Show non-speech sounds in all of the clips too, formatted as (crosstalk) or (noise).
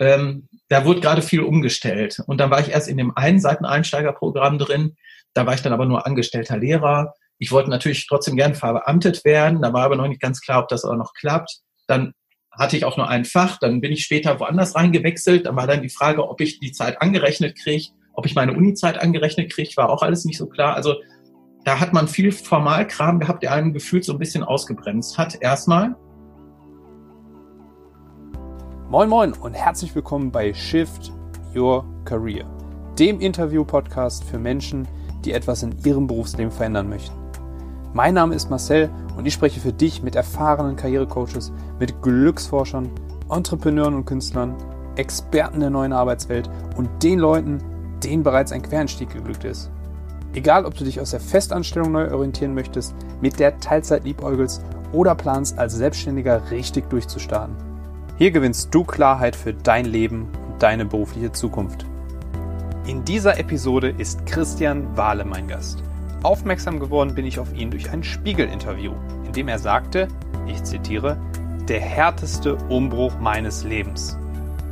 ähm, da wurde gerade viel umgestellt. Und dann war ich erst in dem einen Seiteneinsteigerprogramm drin. Da war ich dann aber nur angestellter Lehrer. Ich wollte natürlich trotzdem gern verbeamtet werden. Da war aber noch nicht ganz klar, ob das auch noch klappt. Dann hatte ich auch nur ein Fach. Dann bin ich später woanders reingewechselt. Dann war dann die Frage, ob ich die Zeit angerechnet kriege, ob ich meine Uni-Zeit angerechnet kriege, war auch alles nicht so klar. Also da hat man viel Formalkram gehabt, der einem gefühlt so ein bisschen ausgebremst hat. Erstmal. Moin Moin und herzlich willkommen bei Shift Your Career, dem Interview-Podcast für Menschen, die etwas in ihrem Berufsleben verändern möchten. Mein Name ist Marcel und ich spreche für dich mit erfahrenen Karrierecoaches, mit Glücksforschern, Entrepreneuren und Künstlern, Experten der neuen Arbeitswelt und den Leuten, denen bereits ein Quereinstieg geglückt ist. Egal, ob du dich aus der Festanstellung neu orientieren möchtest, mit der Teilzeit liebäugelst oder planst, als Selbstständiger richtig durchzustarten. Hier gewinnst du Klarheit für dein Leben und deine berufliche Zukunft. In dieser Episode ist Christian Wahle mein Gast. Aufmerksam geworden bin ich auf ihn durch ein Spiegel-Interview, in dem er sagte, ich zitiere, der härteste Umbruch meines Lebens.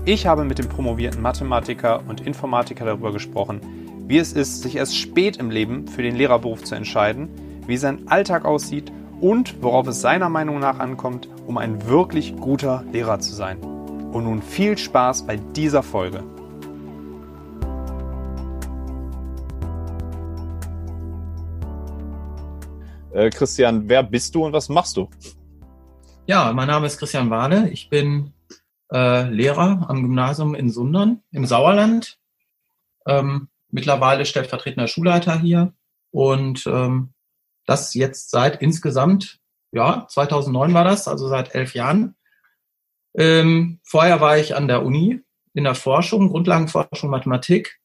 Ich habe mit dem promovierten Mathematiker und Informatiker darüber gesprochen, wie es ist, sich erst spät im Leben für den Lehrerberuf zu entscheiden, wie sein Alltag aussieht und worauf es seiner Meinung nach ankommt, um ein wirklich guter Lehrer zu sein. Und nun viel Spaß bei dieser Folge. Äh, Christian, wer bist du und was machst du? Ja, mein Name ist Christian Wahle. Ich bin äh, Lehrer am Gymnasium in Sundern im Sauerland. Ähm, mittlerweile stellvertretender Schulleiter hier und ähm, das jetzt seit insgesamt ja, 2009 war das, also seit elf Jahren. Ähm, vorher war ich an der Uni in der Forschung, Grundlagenforschung, Mathematik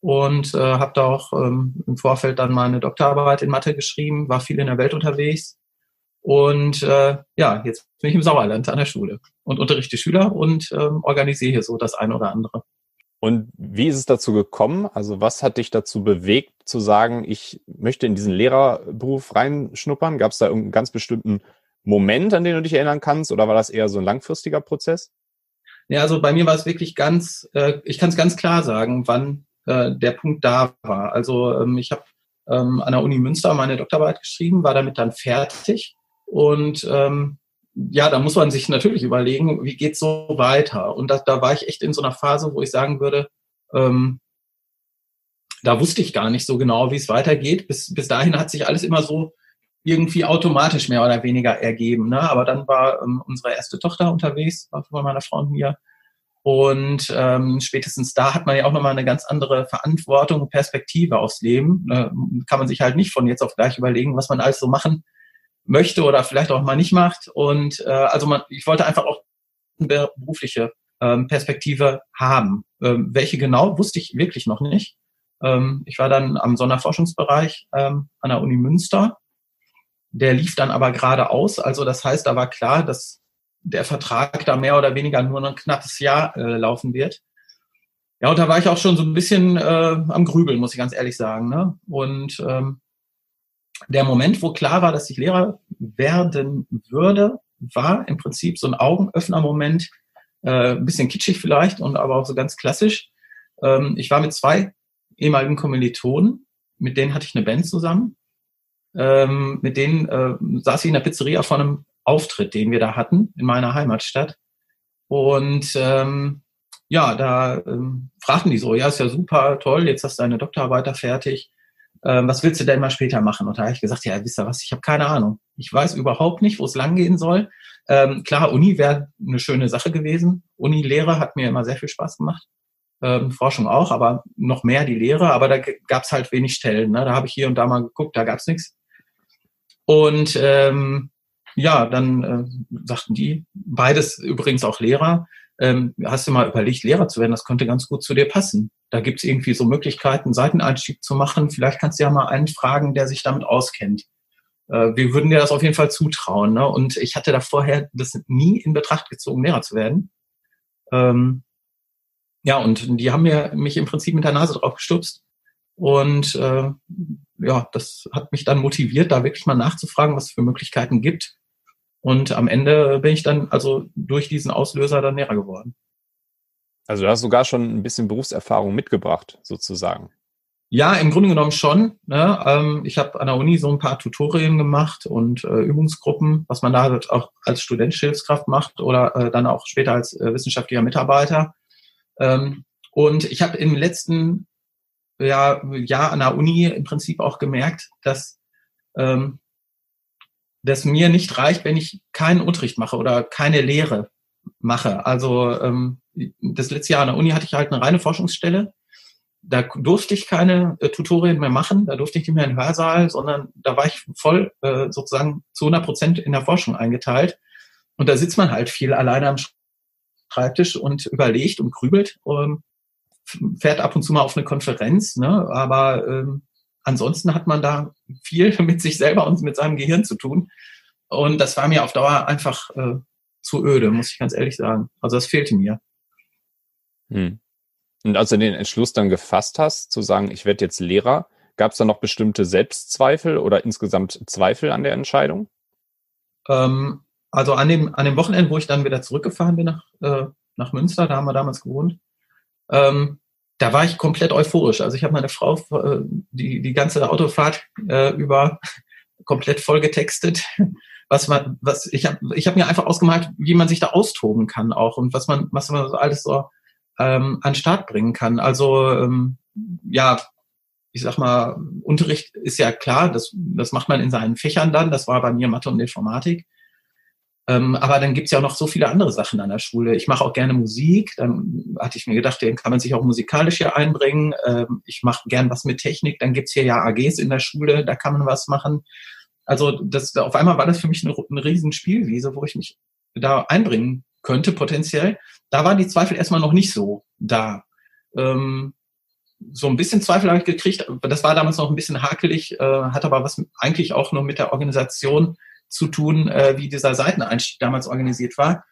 und äh, habe da auch ähm, im Vorfeld dann meine Doktorarbeit in Mathe geschrieben, war viel in der Welt unterwegs und äh, ja, jetzt bin ich im Sauerland an der Schule und unterrichte Schüler und ähm, organisiere hier so das eine oder andere. Und wie ist es dazu gekommen? Also was hat dich dazu bewegt, zu sagen, ich möchte in diesen Lehrerberuf reinschnuppern? Gab es da irgendeinen ganz bestimmten Moment, an den du dich erinnern kannst, oder war das eher so ein langfristiger Prozess? Ja, also bei mir war es wirklich ganz, äh, ich kann es ganz klar sagen, wann äh, der Punkt da war. Also ähm, ich habe ähm, an der Uni Münster meine Doktorarbeit geschrieben, war damit dann fertig und ähm, ja, da muss man sich natürlich überlegen, wie geht's so weiter? Und da, da war ich echt in so einer Phase, wo ich sagen würde, ähm, da wusste ich gar nicht so genau, wie es weitergeht. Bis, bis dahin hat sich alles immer so irgendwie automatisch mehr oder weniger ergeben. Ne? Aber dann war ähm, unsere erste Tochter unterwegs, war von meiner Frau und mir. Und ähm, spätestens da hat man ja auch nochmal eine ganz andere Verantwortung und Perspektive aufs Leben. Ne? Kann man sich halt nicht von jetzt auf gleich überlegen, was man alles so machen möchte oder vielleicht auch mal nicht macht. Und äh, also man, ich wollte einfach auch eine berufliche ähm, Perspektive haben. Ähm, welche genau, wusste ich wirklich noch nicht. Ähm, ich war dann am Sonderforschungsbereich ähm, an der Uni Münster. Der lief dann aber gerade aus. Also das heißt, da war klar, dass der Vertrag da mehr oder weniger nur ein knappes Jahr äh, laufen wird. Ja, und da war ich auch schon so ein bisschen äh, am Grübeln, muss ich ganz ehrlich sagen. Ne? Und ähm, der Moment, wo klar war, dass ich Lehrer werden würde, war im Prinzip so ein Augenöffner-Moment, äh, ein bisschen kitschig vielleicht und aber auch so ganz klassisch. Ähm, ich war mit zwei ehemaligen Kommilitonen, mit denen hatte ich eine Band zusammen. Ähm, mit denen äh, saß ich in der Pizzeria vor einem Auftritt, den wir da hatten in meiner Heimatstadt. Und ähm, ja, da ähm, fragten die so, ja, ist ja super, toll, jetzt hast du deine Doktorarbeit da fertig ähm, was willst du denn mal später machen? Und da habe ich gesagt, ja, wisst ihr was, ich habe keine Ahnung. Ich weiß überhaupt nicht, wo es langgehen soll. Ähm, klar, Uni wäre eine schöne Sache gewesen. Uni-Lehre hat mir immer sehr viel Spaß gemacht. Ähm, Forschung auch, aber noch mehr die Lehre. Aber da gab es halt wenig Stellen. Ne? Da habe ich hier und da mal geguckt, da gab es nichts. Und ähm, ja, dann äh, sagten die, beides übrigens auch Lehrer, ähm, hast du mal überlegt, Lehrer zu werden? Das könnte ganz gut zu dir passen. Da gibt es irgendwie so Möglichkeiten, Seiteneinstieg zu machen. Vielleicht kannst du ja mal einen fragen, der sich damit auskennt. Äh, wir würden dir das auf jeden Fall zutrauen. Ne? Und ich hatte da vorher das nie in Betracht gezogen, Lehrer zu werden. Ähm, ja, und die haben mir mich im Prinzip mit der Nase drauf gestupst. Und äh, ja, das hat mich dann motiviert, da wirklich mal nachzufragen, was es für Möglichkeiten gibt. Und am Ende bin ich dann also durch diesen Auslöser dann Lehrer geworden. Also du hast sogar schon ein bisschen Berufserfahrung mitgebracht, sozusagen. Ja, im Grunde genommen schon. Ne? Ähm, ich habe an der Uni so ein paar Tutorien gemacht und äh, Übungsgruppen, was man da halt auch als studentische Hilfskraft macht oder äh, dann auch später als äh, wissenschaftlicher Mitarbeiter. Ähm, und ich habe im letzten ja, Jahr an der Uni im Prinzip auch gemerkt, dass ähm, das mir nicht reicht, wenn ich keinen Unterricht mache oder keine Lehre mache. Also ähm, das letzte Jahr an der Uni hatte ich halt eine reine Forschungsstelle da durfte ich keine äh, Tutorien mehr machen, da durfte ich nicht mehr in den Hörsaal, sondern da war ich voll äh, sozusagen zu 100 Prozent in der Forschung eingeteilt. Und da sitzt man halt viel alleine am Schreibtisch und überlegt und grübelt und fährt ab und zu mal auf eine Konferenz, ne? aber ähm, ansonsten hat man da viel (laughs) mit sich selber und mit seinem Gehirn zu tun. Und das war mir auf Dauer einfach äh, zu öde, muss ich ganz ehrlich sagen. Also das fehlte mir. Hm. Und als du den Entschluss dann gefasst hast, zu sagen, ich werde jetzt Lehrer, gab es da noch bestimmte Selbstzweifel oder insgesamt Zweifel an der Entscheidung? Ähm, also an dem, an dem Wochenende, wo ich dann wieder zurückgefahren bin nach, äh, nach Münster, da haben wir damals gewohnt, ähm, da war ich komplett euphorisch. Also ich habe meine Frau äh, die, die ganze Autofahrt äh, über komplett voll getextet. Was man, was ich habe, ich habe mir einfach ausgemalt, wie man sich da austoben kann auch und was man, was man alles so ähm, an Start bringen kann. Also ähm, ja, ich sag mal, Unterricht ist ja klar, das, das macht man in seinen Fächern dann. Das war bei mir Mathe und Informatik. Ähm, aber dann gibt's ja auch noch so viele andere Sachen an der Schule. Ich mache auch gerne Musik. Dann hatte ich mir gedacht, den kann man sich auch musikalisch hier einbringen. Ähm, ich mache gern was mit Technik. Dann gibt's hier ja AGs in der Schule, da kann man was machen. Also das, auf einmal war das für mich eine, eine riesen wo ich mich da einbringen könnte potenziell. Da waren die Zweifel erstmal noch nicht so da. Ähm, so ein bisschen Zweifel habe ich gekriegt. Das war damals noch ein bisschen hakelig, äh, hat aber was eigentlich auch nur mit der Organisation zu tun, äh, wie dieser Seiteneinstieg damals organisiert war.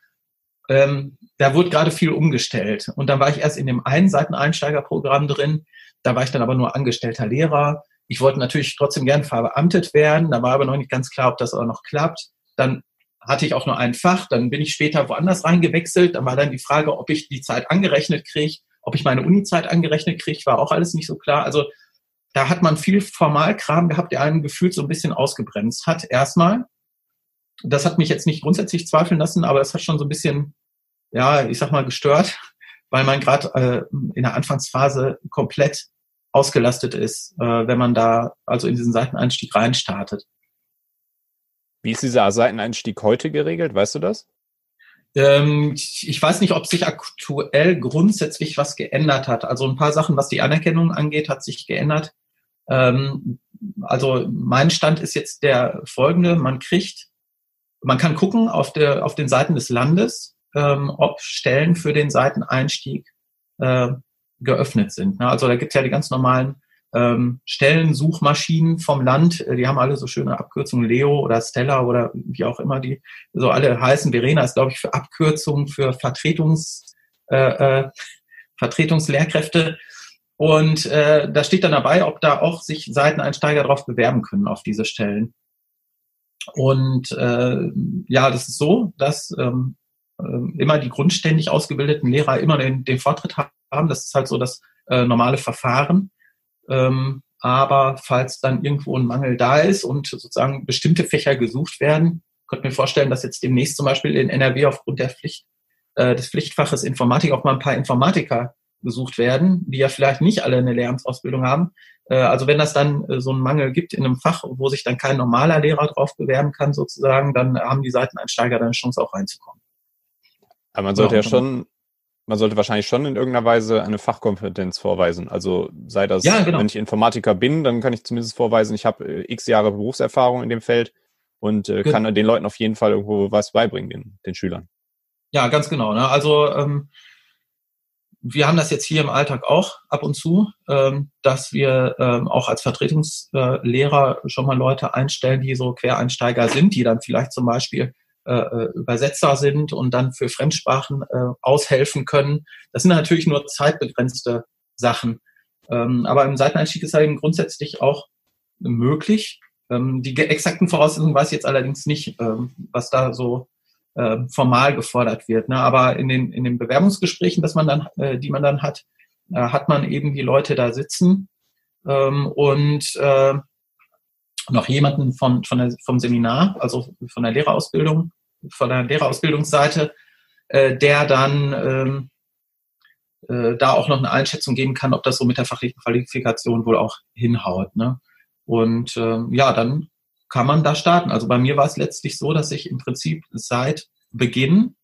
Ähm, da wurde gerade viel umgestellt. Und dann war ich erst in dem einen Seiteneinsteigerprogramm drin. Da war ich dann aber nur angestellter Lehrer. Ich wollte natürlich trotzdem gern verbeamtet werden. Da war aber noch nicht ganz klar, ob das auch noch klappt. Dann hatte ich auch nur ein Fach, dann bin ich später woanders reingewechselt, dann war dann die Frage, ob ich die Zeit angerechnet kriege, ob ich meine Uni-Zeit angerechnet kriege, war auch alles nicht so klar. Also da hat man viel Formalkram gehabt, der einen gefühlt so ein bisschen ausgebremst hat. Erstmal, das hat mich jetzt nicht grundsätzlich zweifeln lassen, aber es hat schon so ein bisschen, ja, ich sag mal, gestört, weil man gerade äh, in der Anfangsphase komplett ausgelastet ist, äh, wenn man da also in diesen Seiteneinstieg reinstartet. Wie ist dieser Seiteneinstieg heute geregelt? Weißt du das? Ähm, ich weiß nicht, ob sich aktuell grundsätzlich was geändert hat. Also ein paar Sachen, was die Anerkennung angeht, hat sich geändert. Ähm, also mein Stand ist jetzt der folgende. Man kriegt, man kann gucken auf, der, auf den Seiten des Landes, ähm, ob Stellen für den Seiteneinstieg äh, geöffnet sind. Also da gibt es ja die ganz normalen ähm, Stellensuchmaschinen vom Land, äh, die haben alle so schöne Abkürzungen, Leo oder Stella oder wie auch immer die so alle heißen. Verena ist, glaube ich, für Abkürzungen für Vertretungs, äh, äh, Vertretungslehrkräfte. Und äh, da steht dann dabei, ob da auch sich Seiteneinsteiger drauf bewerben können auf diese Stellen. Und äh, ja, das ist so, dass ähm, äh, immer die grundständig ausgebildeten Lehrer immer den, den Vortritt haben. Das ist halt so das äh, normale Verfahren. Ähm, aber falls dann irgendwo ein Mangel da ist und sozusagen bestimmte Fächer gesucht werden, könnte mir vorstellen, dass jetzt demnächst zum Beispiel in NRW aufgrund der Pflicht, äh, des Pflichtfaches Informatik auch mal ein paar Informatiker gesucht werden, die ja vielleicht nicht alle eine Lehramtsausbildung haben. Äh, also wenn das dann äh, so einen Mangel gibt in einem Fach, wo sich dann kein normaler Lehrer drauf bewerben kann sozusagen, dann haben die Seiteneinsteiger dann eine Chance auch reinzukommen. Aber man sollte ja, ja schon man sollte wahrscheinlich schon in irgendeiner Weise eine Fachkompetenz vorweisen. Also sei das, ja, genau. wenn ich Informatiker bin, dann kann ich zumindest vorweisen, ich habe äh, x Jahre Berufserfahrung in dem Feld und äh, kann den Leuten auf jeden Fall irgendwo was beibringen, den, den Schülern. Ja, ganz genau. Ne? Also ähm, wir haben das jetzt hier im Alltag auch ab und zu, ähm, dass wir ähm, auch als Vertretungslehrer schon mal Leute einstellen, die so Quereinsteiger sind, die dann vielleicht zum Beispiel äh, äh, Übersetzer sind und dann für Fremdsprachen äh, aushelfen können. Das sind natürlich nur zeitbegrenzte Sachen. Ähm, aber im Seiteneinstieg ist halt eben grundsätzlich auch möglich. Die exakten Voraussetzungen weiß ich jetzt allerdings nicht, was da so äh, formal gefordert wird. Ne? Aber in den, in den Bewerbungsgesprächen, dass man dann, äh, die man dann hat, äh, hat man eben die Leute da sitzen ähm, und äh, noch jemanden von, von der, vom Seminar, also von der Lehrerausbildung, von der Lehrerausbildungsseite, äh, der dann ähm, äh, da auch noch eine Einschätzung geben kann, ob das so mit der fachlichen Qualifikation wohl auch hinhaut. Ne? Und äh, ja, dann kann man da starten. Also bei mir war es letztlich so, dass ich im Prinzip seit Beginn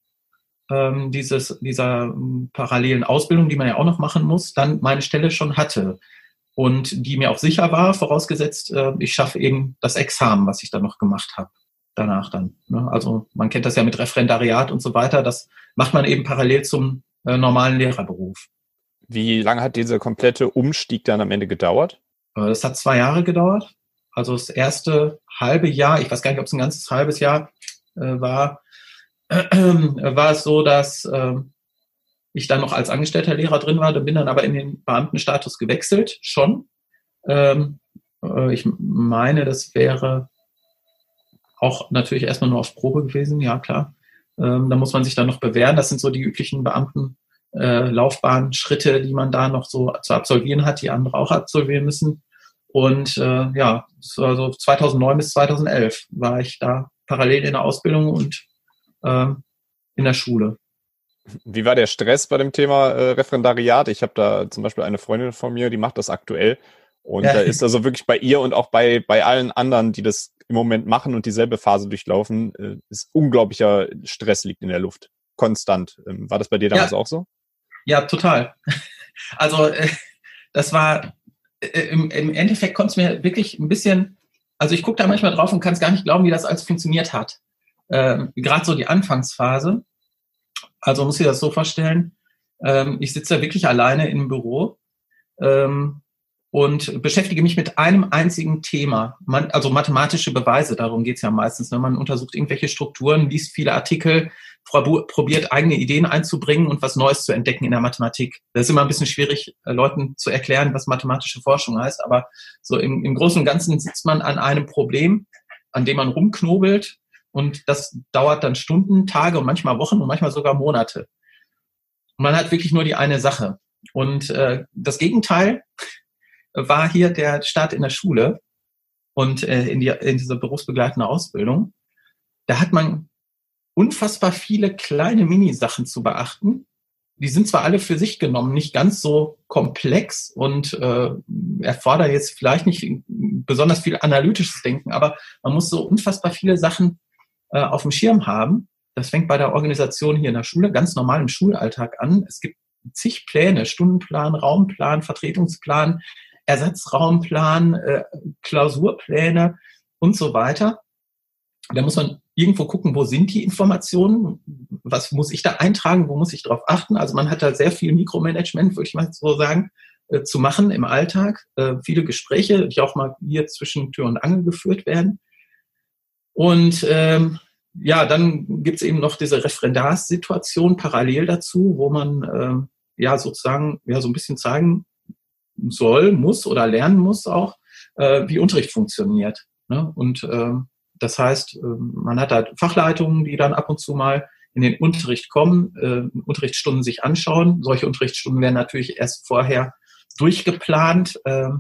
ähm, dieses, dieser ähm, parallelen Ausbildung, die man ja auch noch machen muss, dann meine Stelle schon hatte. Und die mir auch sicher war, vorausgesetzt, äh, ich schaffe eben das Examen, was ich dann noch gemacht habe danach dann. Ne? Also man kennt das ja mit Referendariat und so weiter. Das macht man eben parallel zum äh, normalen Lehrerberuf. Wie lange hat dieser komplette Umstieg dann am Ende gedauert? Äh, das hat zwei Jahre gedauert. Also das erste halbe Jahr, ich weiß gar nicht, ob es ein ganzes halbes Jahr äh, war, äh, war es so, dass äh, ich dann noch als angestellter Lehrer drin war, bin dann aber in den Beamtenstatus gewechselt, schon. Ähm, äh, ich meine, das wäre auch natürlich erstmal nur auf Probe gewesen, ja klar. Ähm, da muss man sich dann noch bewähren. Das sind so die üblichen Beamten. Äh, Laufbahnschritte, die man da noch so zu absolvieren hat, die andere auch absolvieren müssen. Und äh, ja, also 2009 bis 2011 war ich da parallel in der Ausbildung und äh, in der Schule. Wie war der Stress bei dem Thema äh, Referendariat? Ich habe da zum Beispiel eine Freundin von mir, die macht das aktuell. Und ja. da ist also wirklich bei ihr und auch bei, bei allen anderen, die das im Moment machen und dieselbe Phase durchlaufen, äh, ist unglaublicher Stress liegt in der Luft. Konstant. Ähm, war das bei dir damals ja. auch so? Ja, total. (laughs) Also äh, das war im, im Endeffekt konnte es mir wirklich ein bisschen, also ich gucke da manchmal drauf und kann es gar nicht glauben, wie das alles funktioniert hat. Ähm, Gerade so die Anfangsphase. Also muss ich das so vorstellen, ähm, ich sitze da wirklich alleine im Büro ähm, und beschäftige mich mit einem einzigen Thema, man, also mathematische Beweise, darum geht's ja meistens. Ne? Man untersucht irgendwelche Strukturen, liest viele Artikel, probiert eigene Ideen einzubringen und was Neues zu entdecken in der Mathematik. Das ist immer ein bisschen schwierig, äh, Leuten zu erklären, was mathematische Forschung heißt, aber so im, im Großen und Ganzen sitzt man an einem Problem, an dem man rumknobelt und das dauert dann Stunden, Tage und manchmal Wochen und manchmal sogar Monate. Und man hat wirklich nur die eine Sache. Und äh, das Gegenteil war hier der Start in der Schule und äh, in, die, in diese berufsbegleitende Ausbildung. Da hat man unfassbar viele kleine Minisachen zu beachten. Die sind zwar alle für sich genommen nicht ganz so komplex und äh, erfordern jetzt vielleicht nicht besonders viel analytisches Denken, aber man muss so unfassbar viele Sachen äh, auf dem Schirm haben. Das fängt bei der Organisation hier in der Schule ganz normal im Schulalltag an. Es gibt zig Pläne, Stundenplan, Raumplan, Vertretungsplan, Ersatzraumplan, äh, Klausurpläne und so weiter. Da muss man irgendwo gucken, wo sind die Informationen, was muss ich da eintragen, wo muss ich darauf achten. Also man hat da sehr viel Mikromanagement, würde ich mal so sagen, äh, zu machen im Alltag. Äh, viele Gespräche, die auch mal hier zwischen Tür und Angel geführt werden. Und ähm, ja, dann gibt's eben noch diese Referendarssituation parallel dazu, wo man äh, ja sozusagen ja so ein bisschen zeigen soll, muss oder lernen muss auch, äh, wie Unterricht funktioniert. Ne? Und äh, das heißt, äh, man hat halt Fachleitungen, die dann ab und zu mal in den Unterricht kommen, äh, Unterrichtsstunden sich anschauen. Solche Unterrichtsstunden werden natürlich erst vorher durchgeplant. Äh,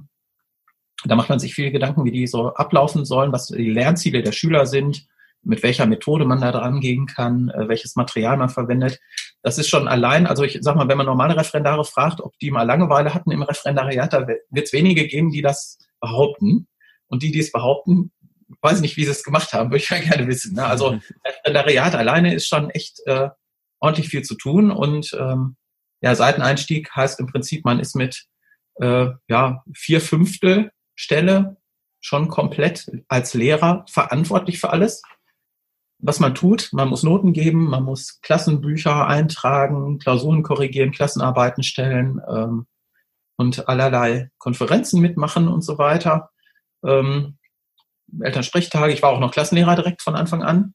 da macht man sich viele Gedanken, wie die so ablaufen sollen, was die Lernziele der Schüler sind, mit welcher Methode man da dran gehen kann, äh, welches Material man verwendet. Das ist schon allein, also ich sag mal, wenn man normale Referendare fragt, ob die mal Langeweile hatten im Referendariat, da wird es wenige geben, die das behaupten. Und die, die es behaupten, weiß nicht, wie sie es gemacht haben, (laughs) würde ich ja gerne wissen. Ne? Also (laughs) Referendariat alleine ist schon echt äh, ordentlich viel zu tun und ähm, ja, Seiteneinstieg heißt im Prinzip, man ist mit äh, ja, vier Fünftel Stelle schon komplett als Lehrer verantwortlich für alles was man tut. Man muss Noten geben, man muss Klassenbücher eintragen, Klausuren korrigieren, Klassenarbeiten stellen ähm, und allerlei Konferenzen mitmachen und so weiter. Ähm, Elternsprechtage. Ich war auch noch Klassenlehrer direkt von Anfang an.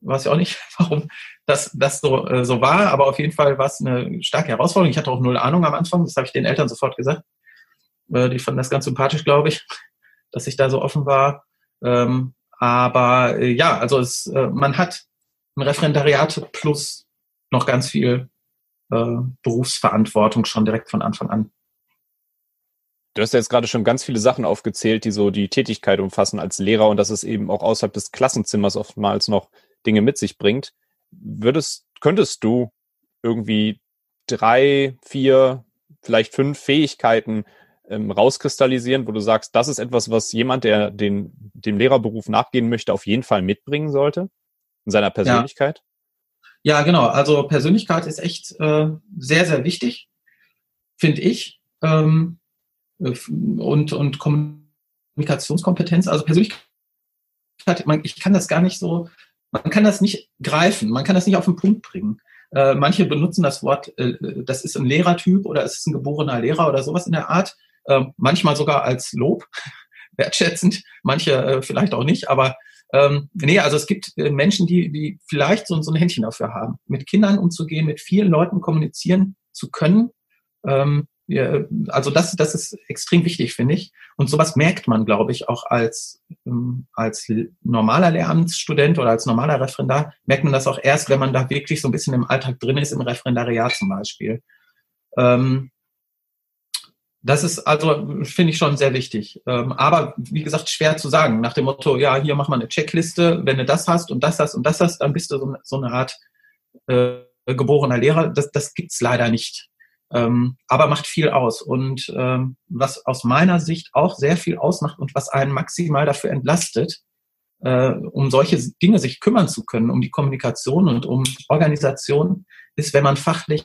Weiß ja auch nicht, (laughs) warum das, das so, äh, so war, aber auf jeden Fall war es eine starke Herausforderung. Ich hatte auch null Ahnung am Anfang, das habe ich den Eltern sofort gesagt. Äh, die fanden das ganz sympathisch, glaube ich, dass ich da so offen war. Ähm, aber äh, ja, also es, äh, man hat ein Referendariat plus noch ganz viel äh, Berufsverantwortung schon direkt von Anfang an. Du hast ja jetzt gerade schon ganz viele Sachen aufgezählt, die so die Tätigkeit umfassen als Lehrer und dass es eben auch außerhalb des Klassenzimmers oftmals noch Dinge mit sich bringt. Würdest, könntest du irgendwie drei, vier, vielleicht fünf Fähigkeiten ähm, rauskristallisieren, wo du sagst, das ist etwas, was jemand, der den, dem Lehrerberuf nachgehen möchte, auf jeden Fall mitbringen sollte in seiner Persönlichkeit? Ja, ja genau. Also Persönlichkeit ist echt äh, sehr, sehr wichtig, finde ich. Ähm, und, und Kommunikationskompetenz, also Persönlichkeit, man, ich kann das gar nicht so, man kann das nicht greifen, man kann das nicht auf den Punkt bringen. Äh, manche benutzen das Wort, äh, das ist ein Lehrertyp oder es ist ein geborener Lehrer oder sowas in der Art. Äh, manchmal sogar als Lob, (laughs) wertschätzend, manche äh, vielleicht auch nicht, aber ähm, nee, also es gibt äh, Menschen, die, die vielleicht so, so ein Händchen dafür haben, mit Kindern umzugehen, mit vielen Leuten kommunizieren zu können. Ähm, ja, also das, das ist extrem wichtig, finde ich. Und sowas merkt man, glaube ich, auch als, ähm, als normaler Lehramtsstudent oder als normaler Referendar, merkt man das auch erst, wenn man da wirklich so ein bisschen im Alltag drin ist, im Referendariat zum Beispiel. Ähm, das ist also, finde ich schon sehr wichtig. Ähm, aber wie gesagt, schwer zu sagen. Nach dem Motto, ja, hier mach mal eine Checkliste, wenn du das hast und das hast und das hast, dann bist du so, eine Art äh, geborener Lehrer. Das, das gibt's leider nicht. Ähm, aber macht viel aus. Und ähm, was aus meiner Sicht auch sehr viel ausmacht und was einen maximal dafür entlastet, äh, um solche Dinge sich kümmern zu können, um die Kommunikation und um Organisation, ist, wenn man fachlich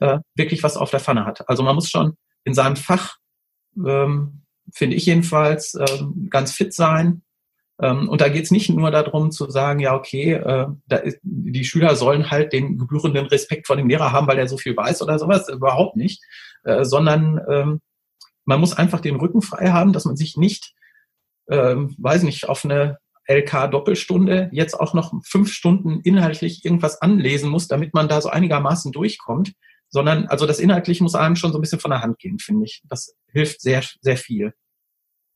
äh, wirklich was auf der Pfanne hat. Also man muss schon in seinem Fach, ähm, finde ich jedenfalls, ähm, ganz fit sein, ähm, und da geht es nicht nur darum zu sagen, ja, okay, äh, ist, die Schüler sollen halt den gebührenden Respekt vor dem Lehrer haben, weil er so viel weiß oder sowas, überhaupt nicht, äh, sondern ähm, man muss einfach den Rücken frei haben, dass man sich nicht, ähm, weiß nicht, auf eine LK-Doppelstunde jetzt auch noch fünf Stunden inhaltlich irgendwas anlesen muss, damit man da so einigermaßen durchkommt, sondern also das Inhaltliche muss einem schon so ein bisschen von der Hand gehen, finde ich. Das hilft sehr, sehr viel.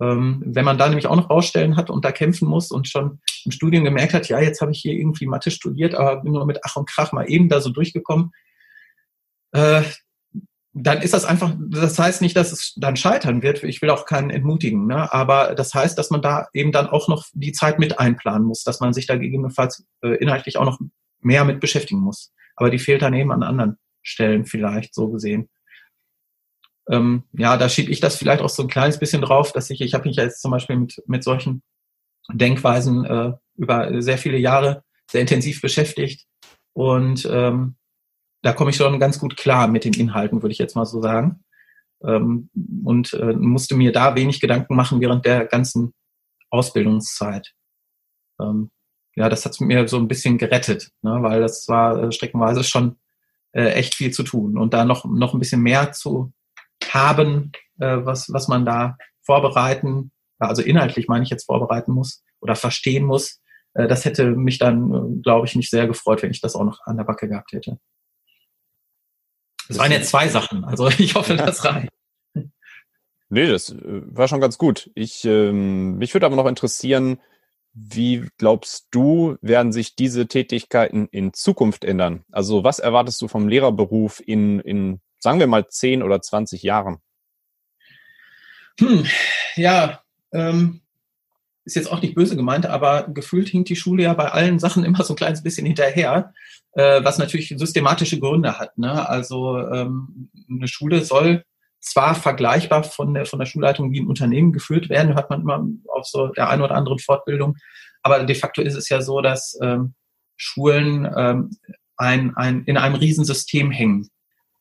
Ähm, wenn man da nämlich auch noch Baustellen hat und da kämpfen muss und schon im Studium gemerkt hat, ja, jetzt habe ich hier irgendwie Mathe studiert, aber bin nur mit Ach und Krach mal eben da so durchgekommen, äh, dann ist das einfach, das heißt nicht, dass es dann scheitern wird. Ich will auch keinen entmutigen, ne? aber das heißt, dass man da eben dann auch noch die Zeit mit einplanen muss, dass man sich da gegebenenfalls äh, inhaltlich auch noch mehr mit beschäftigen muss. Aber die fehlt dann eben an anderen Stellen vielleicht so gesehen ähm, ja, da schiebe ich das vielleicht auch so ein kleines bisschen drauf, dass ich, ich habe mich jetzt zum Beispiel mit, mit solchen Denkweisen äh, über sehr viele Jahre sehr intensiv beschäftigt und ähm, da komme ich schon ganz gut klar mit den Inhalten, würde ich jetzt mal so sagen. Ähm, und äh, musste mir da wenig Gedanken machen während der ganzen Ausbildungszeit. Ähm, ja, das hat mir so ein bisschen gerettet, ne, weil das war äh, streckenweise schon äh, echt viel zu tun und da noch noch ein bisschen mehr zu haben, äh, was, was man da vorbereiten, also inhaltlich meine ich jetzt vorbereiten muss oder verstehen muss. Äh, das hätte mich dann, äh, glaube ich, nicht sehr gefreut, wenn ich das auch noch an der Backe gehabt hätte. Das waren jetzt zwei Sachen, also (laughs) ich hoffe, das reicht. Nee, das äh, war schon ganz gut. Ich, ähm, mich würde aber noch interessieren, wie glaubst du, werden sich diese Tätigkeiten in Zukunft ändern? Also was erwartest du vom Lehrerberuf in, in sagen wir mal 10 oder 20 Jahren? Hm, ja, ähm, ist jetzt auch nicht böse gemeint, aber gefühlt hinkt die Schule ja bei allen Sachen immer so ein kleines bisschen hinterher, äh, was natürlich systematische Gründe hat. Ne? Also ähm, eine Schule soll zwar vergleichbar von der, von der Schulleitung wie ein Unternehmen geführt werden, hört man immer auf so der einen oder anderen Fortbildung, aber de facto ist es ja so, dass ähm, Schulen ähm, ein, ein, in einem Riesensystem hängen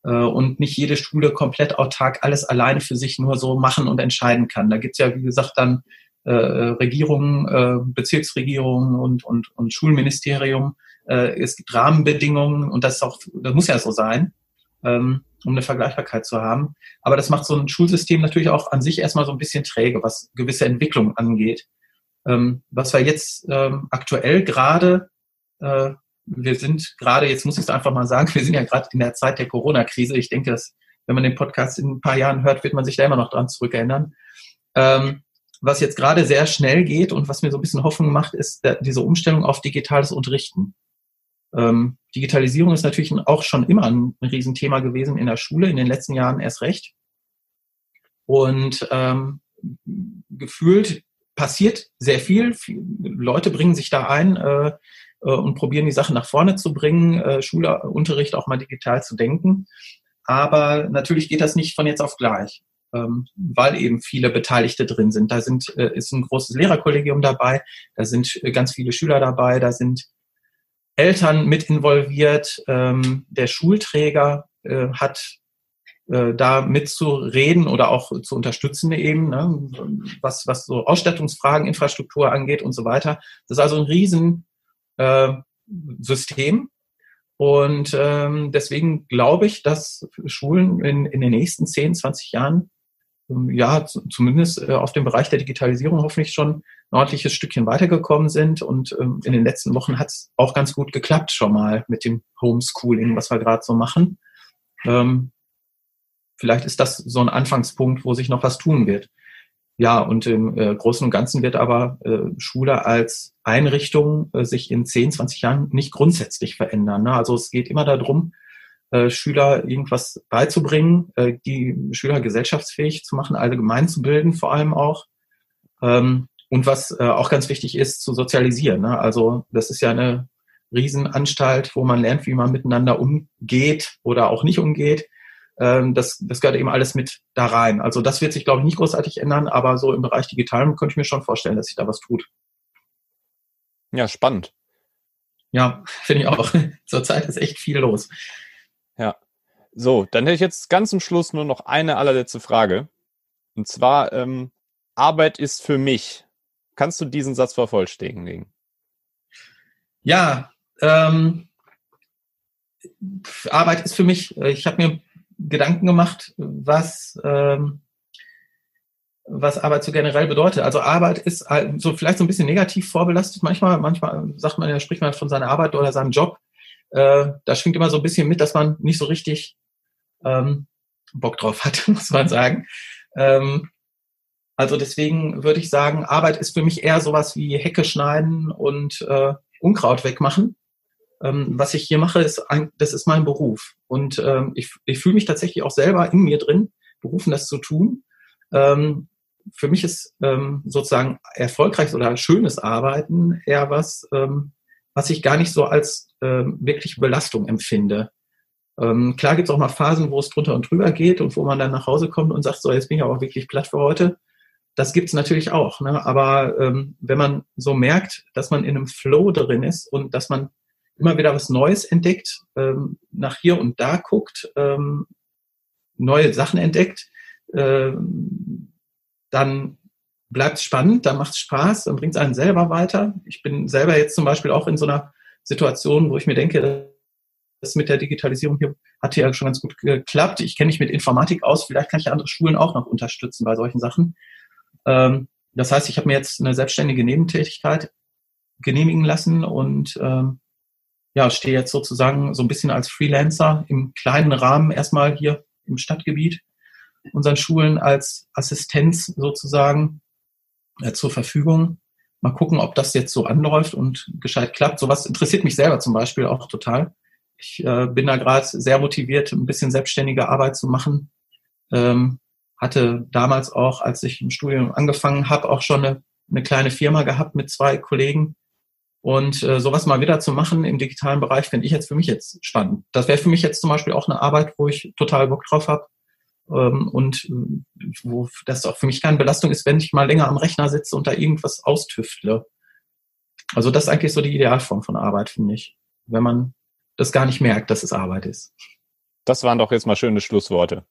äh, und nicht jede Schule komplett autark alles alleine für sich nur so machen und entscheiden kann. Da gibt's ja, wie gesagt, dann äh, Regierungen, äh, Bezirksregierungen und, und, und Schulministerium. Äh, es gibt Rahmenbedingungen und das ist auch, das muss ja so sein, ähm, um eine Vergleichbarkeit zu haben. Aber das macht so ein Schulsystem natürlich auch an sich erstmal so ein bisschen träge, was gewisse Entwicklung angeht. Ähm, was wir jetzt ähm, aktuell gerade äh, wir sind gerade, jetzt muss ich es einfach mal sagen, (laughs) wir sind ja gerade in der Zeit der Corona-Krise. Ich denke, dass wenn man den Podcast in ein paar Jahren hört, wird man sich da immer noch dran zurückerinnern. Ähm, was jetzt gerade sehr schnell geht und was mir so ein bisschen Hoffnung macht, ist der, diese Umstellung auf digitales Unterrichten. Ähm, Digitalisierung ist natürlich auch schon immer ein, Riesenthema gewesen in der Schule, in den letzten Jahren erst recht. Und ähm, gefühlt passiert sehr viel. Leute bringen sich da ein äh, und probieren die Sachen nach vorne zu bringen, äh, Schulunterricht auch mal digital zu denken. Aber natürlich geht das nicht von jetzt auf gleich ähm, weil eben viele Beteiligte drin sind. Da sind, äh, ist ein großes Lehrerkollegium dabei, da sind äh, ganz viele Schüler dabei, da sind Eltern mit involviert, ähm, der Schulträger äh, hat äh, da mitzureden oder auch zu unterstützen eben, ne, was, was so Ausstattungsfragen, Infrastruktur angeht und so weiter. Das ist also ein Riesensystem. äh. Und ähm, deswegen glaube ich, dass Schulen in, in den nächsten 10, 20 Jahren ja, zumindest äh, auf dem Bereich der Digitalisierung hoffentlich schon ein ordentliches Stückchen weitergekommen sind. Und ähm, in den letzten Wochen hat es auch ganz gut geklappt schon mal mit dem Homeschooling, was wir gerade so machen. Ähm, vielleicht ist das so ein Anfangspunkt, wo sich noch was tun wird. Ja, und im äh, Großen und Ganzen wird aber äh, Schule als Einrichtung sich in 10, 20 Jahren nicht grundsätzlich verändern. Ne? Also es geht immer darum, äh, Schüler irgendwas beizubringen, äh, die Schüler gesellschaftsfähig zu machen, allgemein zu bilden vor allem auch. Ähm, und was äh, auch ganz wichtig ist, zu sozialisieren. Ne? Also das ist ja eine Riesenanstalt, wo man lernt, wie man miteinander umgeht oder auch nicht umgeht. Ähm, das, das gehört eben alles mit da rein. Also das wird sich, glaube ich, nicht großartig ändern, aber so im Bereich Digitalem könnte ich mir schon vorstellen, dass sich da was tut. Ja, spannend. Ja, (laughs) finde ich auch. Zurzeit ist echt viel los. Ja. So, dann hätte ich jetzt ganz zum Schluss nur noch eine allerletzte Frage. Und zwar, ähm, Arbeit ist für mich. Kannst du diesen Satz vervollständigen? Ja, ähm, Arbeit ist für mich, ich habe mir Gedanken gemacht, was, ähm, was Arbeit so generell bedeutet. Also Arbeit ist so vielleicht so ein bisschen negativ vorbelastet manchmal. Manchmal sagt man ja, spricht man von seiner Arbeit oder seinem Job äh, da schwingt immer so ein bisschen mit, dass man nicht so richtig ähm, Bock drauf hat, (laughs) muss man sagen. Ähm, also deswegen würde ich sagen, Arbeit ist für mich eher sowas wie Hecke schneiden und äh, Unkraut wegmachen. Ähm, was ich hier mache, ist ein, das ist mein Beruf. Und ähm, ich, ich fühle mich tatsächlich auch selber in mir drin, berufen, das zu tun. Ähm, für mich ist ähm, sozusagen erfolgreiches oder schönes Arbeiten eher was, ähm, was ich gar nicht so als äh, wirkliche Belastung empfinde. Ähm, klar gibt es auch mal Phasen, wo es drunter und drüber geht und wo man dann nach Hause kommt und sagt, so, jetzt bin ich aber wirklich platt für heute. Das gibt es natürlich auch. Ne? Aber ähm, wenn man so merkt, dass man in einem Flow drin ist und dass man immer wieder was Neues entdeckt, ähm, nach hier und da guckt, ähm, neue Sachen entdeckt, ähm, dann bleibt es spannend, dann macht es Spaß, dann bringt es einen selber weiter. Ich bin selber jetzt zum Beispiel auch in so einer Situation, wo ich mir denke, das mit der Digitalisierung hier hat ja schon ganz gut geklappt. Ich kenne mich mit Informatik aus, vielleicht kann ich andere Schulen auch noch unterstützen bei solchen Sachen. Ähm, das heißt, ich habe mir jetzt eine selbstständige Nebentätigkeit genehmigen lassen und ähm, ja, stehe jetzt sozusagen so ein bisschen als Freelancer im kleinen Rahmen erstmal hier im Stadtgebiet unseren Schulen als Assistenz sozusagen äh, zur Verfügung. Mal gucken, ob das jetzt so anläuft und gescheit klappt. Sowas interessiert mich selber zum Beispiel auch total. Ich äh, bin da gerade sehr motiviert, ein bisschen selbstständige Arbeit zu machen. Ähm, hatte damals auch, als ich im Studium angefangen habe, auch schon eine, eine kleine Firma gehabt mit zwei Kollegen. Und äh, sowas mal wieder zu machen im digitalen Bereich, finde ich jetzt für mich jetzt spannend. Das wäre für mich jetzt zum Beispiel auch eine Arbeit, wo ich total Bock drauf habe und äh, wo das auch für mich keine Belastung ist, wenn ich mal länger am Rechner sitze und da irgendwas austüftle. Also das ist eigentlich so die Idealform von Arbeit, finde ich. Wenn man das gar nicht merkt, dass es Arbeit ist. Das waren doch jetzt mal schöne Schlussworte.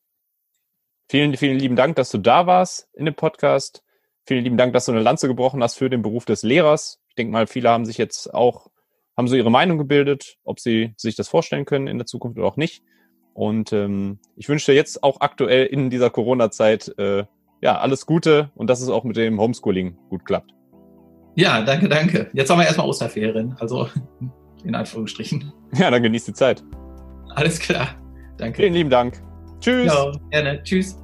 Vielen, vielen lieben Dank, dass du da warst in dem Podcast. Vielen lieben Dank, dass du eine Lanze gebrochen hast für den Beruf des Lehrers. Ich denke mal, viele haben sich jetzt auch, haben so ihre Meinung gebildet, ob sie sich das vorstellen können in der Zukunft oder auch nicht. Und ähm, ich wünsche dir jetzt auch aktuell in dieser Corona-Zeit äh, ja alles Gute und dass es auch mit dem Homeschooling gut klappt. Ja, danke, danke. Jetzt haben wir erstmal Osterferien, also (laughs) in Anführungsstrichen. Ja, dann genießt die Zeit. Alles klar. Danke. Vielen lieben Dank. Tschüss. Ja, gerne. Tschüss.